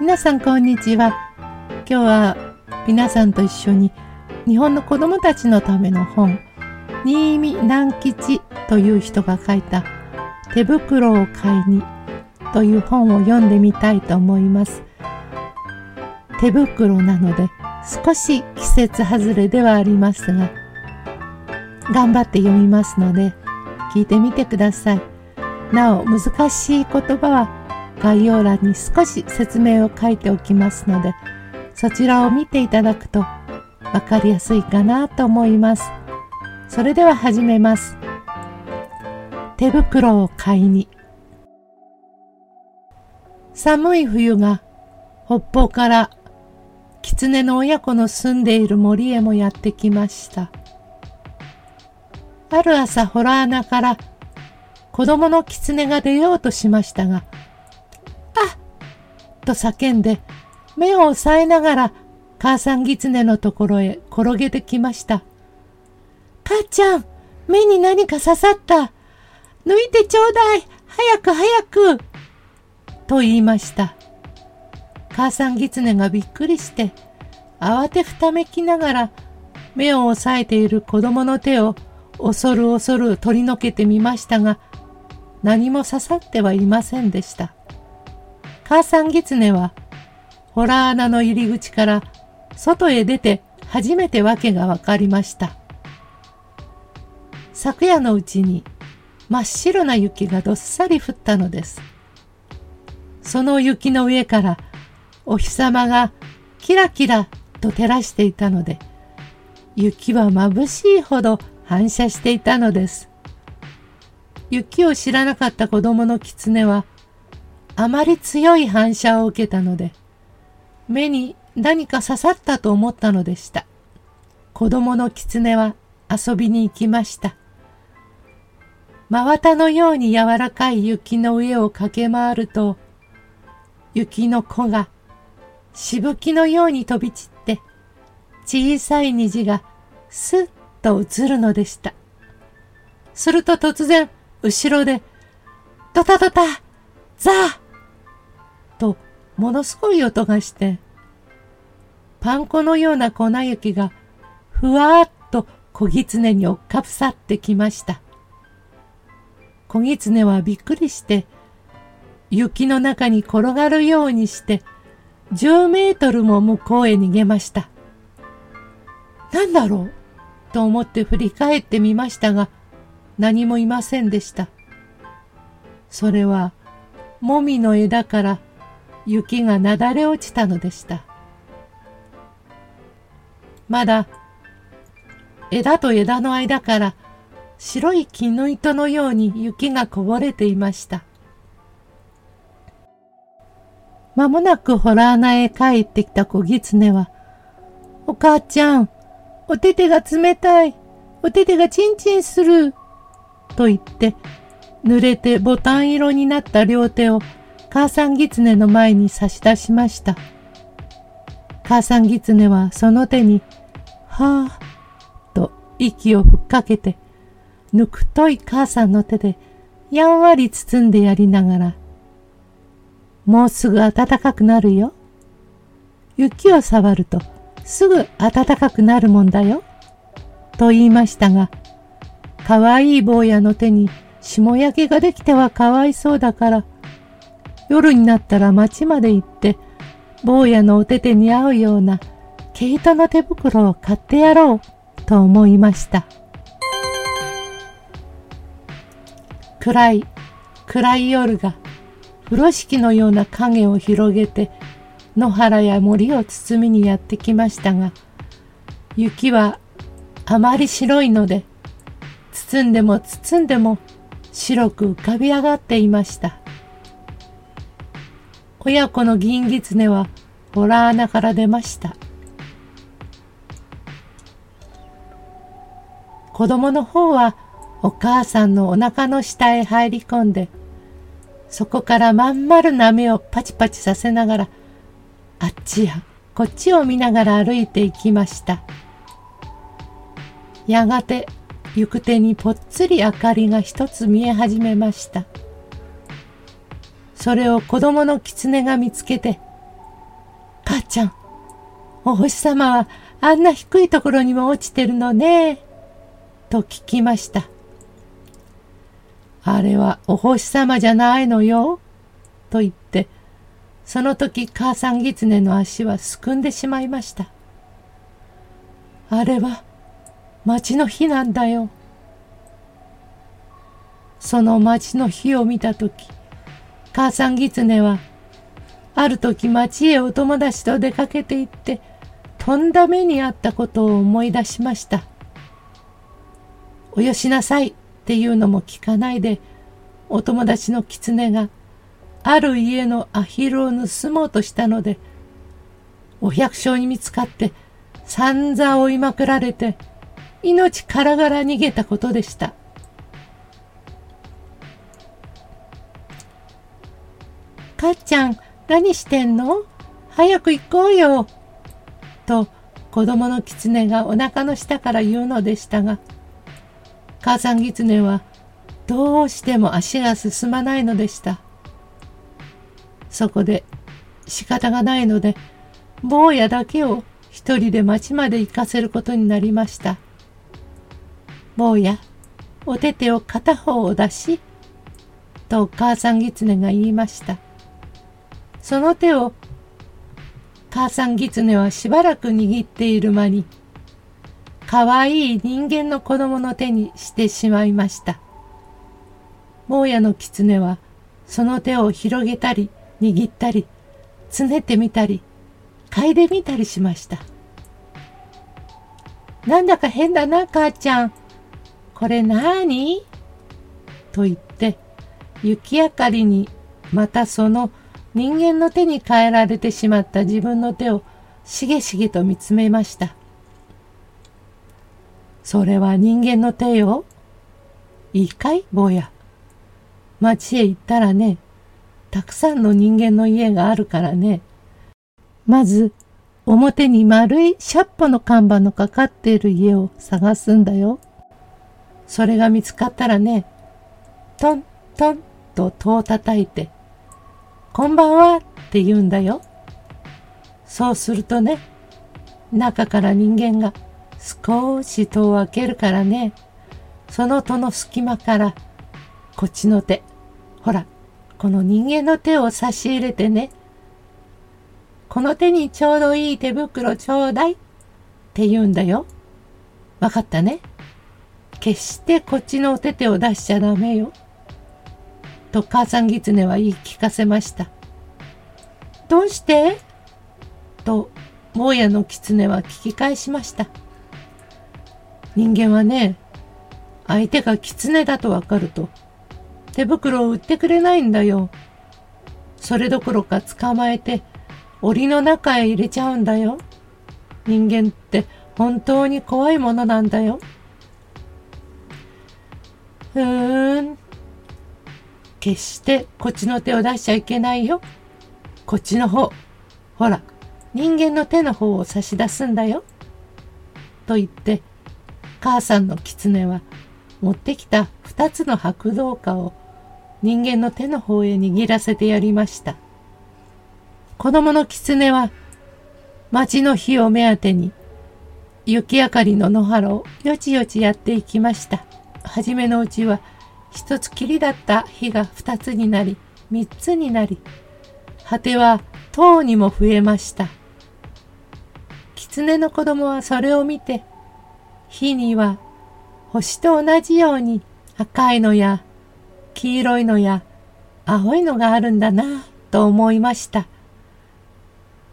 皆さんこんにちは。今日は皆さんと一緒に日本の子供たちのための本、新見南吉という人が書いた手袋を買いにという本を読んでみたいと思います。手袋なので少し季節外れではありますが、頑張って読みますので聞いてみてください。なお難しい言葉は概要欄に少し説明を書いておきますので、そちらを見ていただくとわかりやすいかなと思います。それでは始めます。手袋を買いに。寒い冬が北方から狐の親子の住んでいる森へもやってきました。ある朝、ホラー穴から子供の狐が出ようとしましたが、と叫んで、目を押さえながら母さん狐のところへ転げてきました。母ちゃん、目に何か刺さった。抜いてちょうだい。早く早く。と言いました。母さん狐がびっくりして、慌てふためきながら、目を押さえている子供の手を恐る恐る取り除けてみましたが、何も刺さってはいませんでした。母さん狐は、ホラー穴の入り口から外へ出て初めて訳がわかりました。昨夜のうちに真っ白な雪がどっさり降ったのです。その雪の上からお日様がキラキラと照らしていたので、雪は眩しいほど反射していたのです。雪を知らなかった子供の狐はあまり強い反射を受けたので、目に何か刺さったと思ったのでした。子供の狐は遊びに行きました。真綿のように柔らかい雪の上を駆け回ると、雪の子がしぶきのように飛び散って、小さい虹がスッと映るのでした。すると突然、後ろで、ドタドタ、ザーものすごい音がして、パン粉のような粉雪がふわーっと小狐に追っかぶさってきました。小狐はびっくりして、雪の中に転がるようにして、10メートルも向こうへ逃げました。なんだろう？と思って振り返ってみましたが、何もいませんでした。それは、もみの枝から雪がなだれ落ちたのでした。まだ枝と枝の間から白い絹糸のように雪がこぼれていました。まもなくホラー穴へ帰ってきた小狐は、お母ちゃん、お手手が冷たい、お手手がチンチンする、と言って、濡れてボタン色になった両手を母さん狐の前に差し出しました。母さん狐はその手に、はぁ、と息をふっかけて、ぬくとい母さんの手でやんわり包んでやりながら、もうすぐ暖かくなるよ。雪を触るとすぐ暖かくなるもんだよ。と言いましたが、かわいい坊やの手に霜焼けができてはかわいそうだから、夜になったら町まで行って、坊やのお手手に合うような毛糸の手袋を買ってやろうと思いました。暗い、暗い夜が風呂敷のような影を広げて野原や森を包みにやってきましたが、雪はあまり白いので、包んでも包んでも白く浮かび上がっていました。親子の銀狐はホラ穴から出ました。子供の方はお母さんのお腹の下へ入り込んで、そこからまん丸な目をパチパチさせながら、あっちやこっちを見ながら歩いていきました。やがて行く手にぽっつり明かりが一つ見え始めました。それを子供の狐が見つけて、母ちゃん、お星様はあんな低いところにも落ちてるのね。と聞きました。あれはお星様じゃないのよ。と言って、その時母さん狐の足はすくんでしまいました。あれは町の火なんだよ。その町の火を見た時、母さん狐は、ある時町へお友達と出かけて行って、とんだ目にあったことを思い出しました。およしなさいっていうのも聞かないで、お友達の狐がある家のアヒルを盗もうとしたので、お百姓に見つかって散々追いまくられて、命からがら逃げたことでした。母ちゃん、何してんの？早く行こうよ。と子供の狐がお腹の下から言うのでしたが、母さん狐はどうしても足が進まないのでした。そこで仕方がないので、坊やだけを一人で町まで行かせることになりました。坊や、お手手を片方を出し、と母さん狐が言いました。その手を母さん狐はしばらく握っている間に、かわいい人間の子供の手にしてしまいました。坊やの狐はその手を広げたり握ったり、つねてみたり、嗅いでみたりしました。なんだか変だな、母ちゃん。これなにと言って、雪明かりにまたその人間の手に変えられてしまった自分の手をしげしげと見つめました。それは人間の手よ。いいかい坊や。町へ行ったらね、たくさんの人間の家があるからね。まず、表に丸いシャッポの看板のかかっている家を探すんだよ。それが見つかったらね、トントンと戸を叩いて、こんばんはって言うんだよ。そうするとね、中から人間が少し戸を開けるからね、その戸の隙間から、こっちの手、ほら、この人間の手を差し入れてね、この手にちょうどいい手袋ちょうだいって言うんだよ。わかったね。決してこっちのお手手を出しちゃダメよ。と母さん狐は言い聞かせました。どうして？と、坊やの狐は聞き返しました。人間はね、相手が狐だとわかると、手袋を売ってくれないんだよ。それどころか捕まえて檻の中へ入れちゃうんだよ。人間って本当に怖いものなんだよ。ふーん。決してこっちの手を出しちゃいけないよ。こっちの方。ほら、人間の手の方を差し出すんだよ。と言って、母さんの狐は持ってきた二つの白銅貨を人間の手の方へ握らせてやりました。子供の狐は町の火を目当てに雪明かりの野原をよちよちやっていきました。はじめのうちは一つきりだった火が二つになり、三つになり、果ては塔にも増えました。狐の子供はそれを見て、火には星と同じように赤いのや黄色いのや青いのがあるんだなと思いました。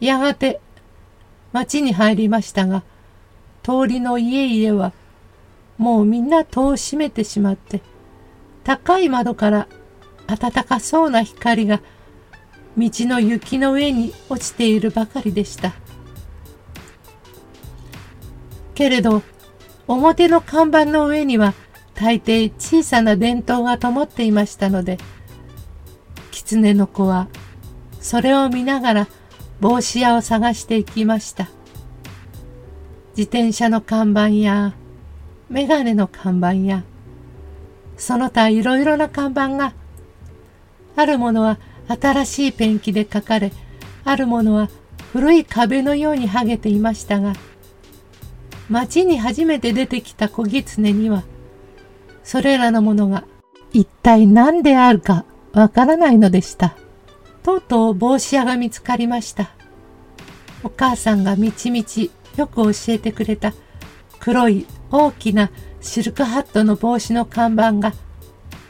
やがて町に入りましたが、通りの家々はもうみんな戸を閉めてしまって、高い窓から暖かそうな光が道の雪の上に落ちているばかりでした。けれど、表の看板の上には大抵小さな電灯が灯っていましたので、狐の子はそれを見ながら帽子屋を探していきました。自転車の看板や、メガネの看板や、その他いろいろな看板が、あるものは新しいペンキで書かれ、あるものは古い壁のように剥げていましたが、町に初めて出てきた小狐には、それらのものが一体何であるかわからないのでした。とうとう帽子屋が見つかりました。お母さんがみちみちよく教えてくれた黒い大きなシルクハットの帽子の看板が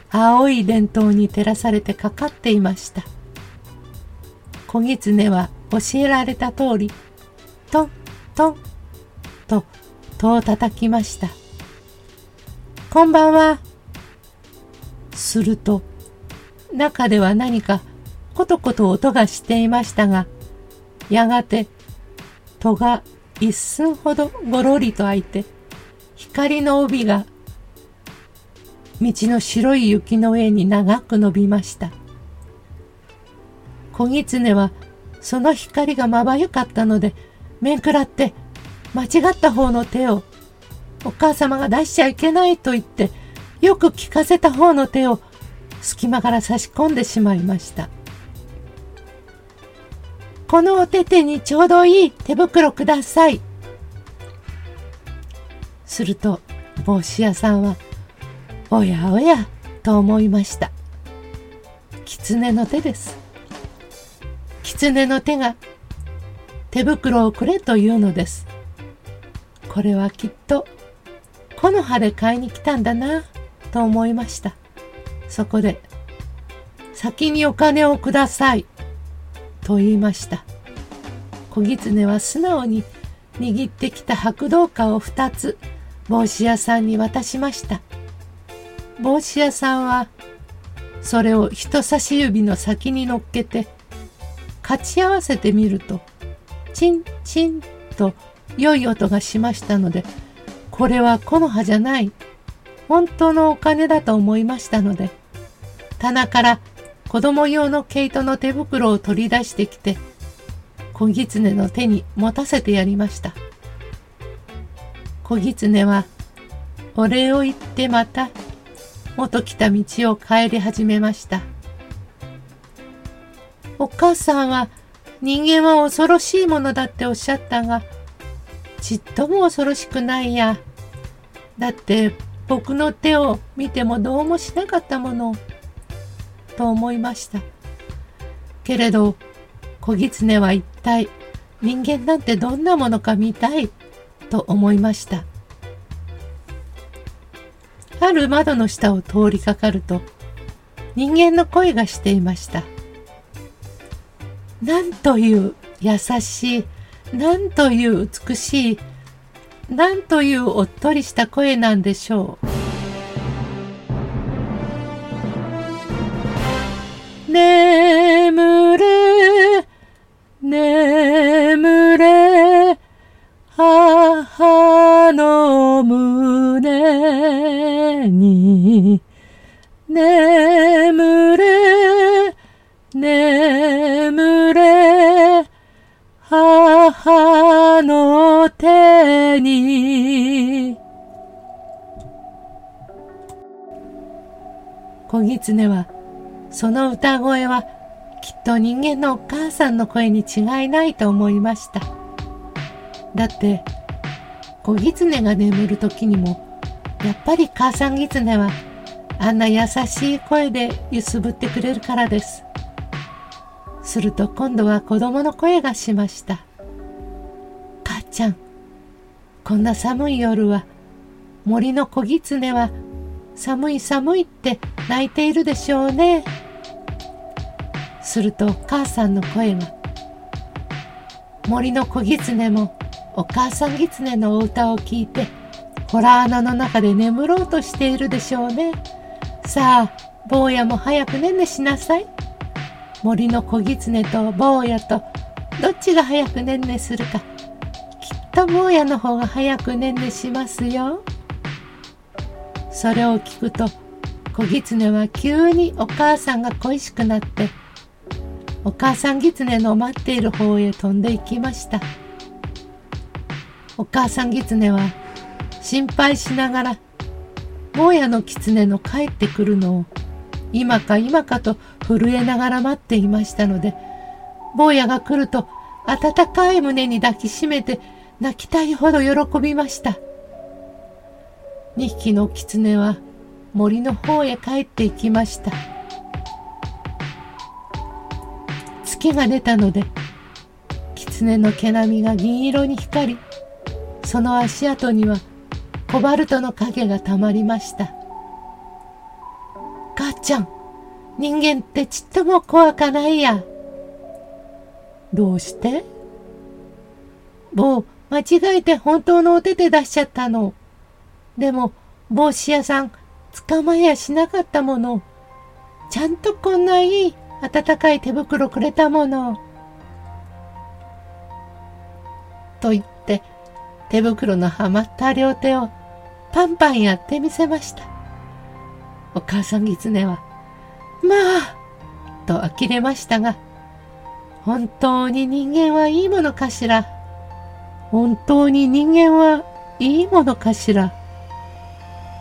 青い電灯に照らされてかかっていました。小狐は教えられた通り、トントンと戸を叩きました。こんばんは。すると、中では何かコトコト音がしていましたが、やがて戸が一寸ほどごろりと開いて、光の帯が道の白い雪の上に長く伸びました。小狐はその光がまばゆかったので、面食らって間違った方の手をお母様が出しちゃいけないと言って、よく聞かせた方の手を隙間から差し込んでしまいました。このお手手にちょうどいい手袋ください。すると帽子屋さんは、おやおやと思いました。狐の手です。狐の手が手袋をくれというのです。これはきっと木の葉で買いに来たんだなと思いました。そこで、先にお金をくださいと言いました。小狐は素直に握ってきた白銅貨を二つ帽子屋さんに渡しました。帽子屋さんはそれを人差し指の先に乗っけて勝ち合わせてみると、チンチンと良い音がしましたので、これは木の葉じゃない、本当のお金だと思いましたので、棚から子供用の毛糸の手袋を取り出してきて、小狐の手に持たせてやりました。小狐は、お礼を言ってまた、元来た道を帰り始めました。お母さんは人間は恐ろしいものだっておっしゃったが、ちっとも恐ろしくないや。だって僕の手を見てもどうもしなかったもの。と思いました。けれど、小狐は一体人間なんてどんなものか見たいと思いました。ある窓の下を通りかかると人間の声がしていました。なんという優しい、なんという美しい、なんというおっとりした声なんでしょう。眠れ、眠の胸に、眠れ、眠れ、母の手に。小狐は、その歌声は、きっと人間のお母さんの声に違いないと思いました。だって、小狐が眠る時にも、やっぱり母さん狐は、あんな優しい声で揺すぶってくれるからです。すると今度は子供の声がしました。母ちゃん、こんな寒い夜は森の小狐は寒い寒いって泣いているでしょうね。すると母さんの声が森の小狐もお母さん狐のお歌を聞いてホラー穴の中で眠ろうとしているでしょうね。さあ、坊やも早くねんねしなさい。森の小狐と坊やとどっちが早くねんねするかきっと坊やの方が早くねんねしますよ。それを聞くと小狐は急にお母さんが恋しくなってお母さん狐の待っている方へ飛んで行きました。お母さん狐は心配しながら坊やの狐の帰ってくるのを今か今かと震えながら待っていましたので、坊やが来ると温かい胸に抱きしめて泣きたいほど喜びました。2匹の狐は森の方へ帰って行きました。月が出たので、狐の毛並みが銀色に光り、その足跡にはコバルトの影がたまりました。母ちゃん、人間ってちっとも怖かないや。どうして？棒、間違えて本当のお手手出しちゃったの。でも、帽子屋さん、捕まえやしなかったもの。ちゃんとこんないい暖かい手袋くれたもの。と言って、手袋のはまった両手をパンパンやってみせました。お母さん狐は、まあ、と呆れましたが、本当に人間はいいものかしら？本当に人間はいいものかしら？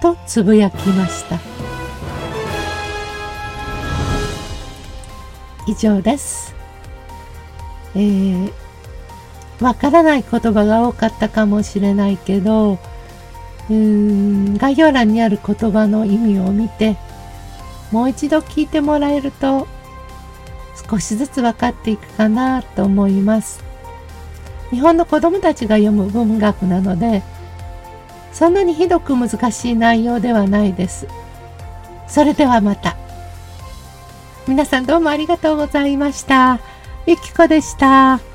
とつぶやきました。以上です。えー、わからない言葉が多かったかもしれないけど、うーん概要欄にある言葉の意味を見てもう一度聞いてもらえると少しずつ分かっていくかなと思います。日本の子供たちが読む文学なのでそんなにひどく難しい内容ではないです。それではまた。皆さんどうもありがとうございました。ゆきこでした。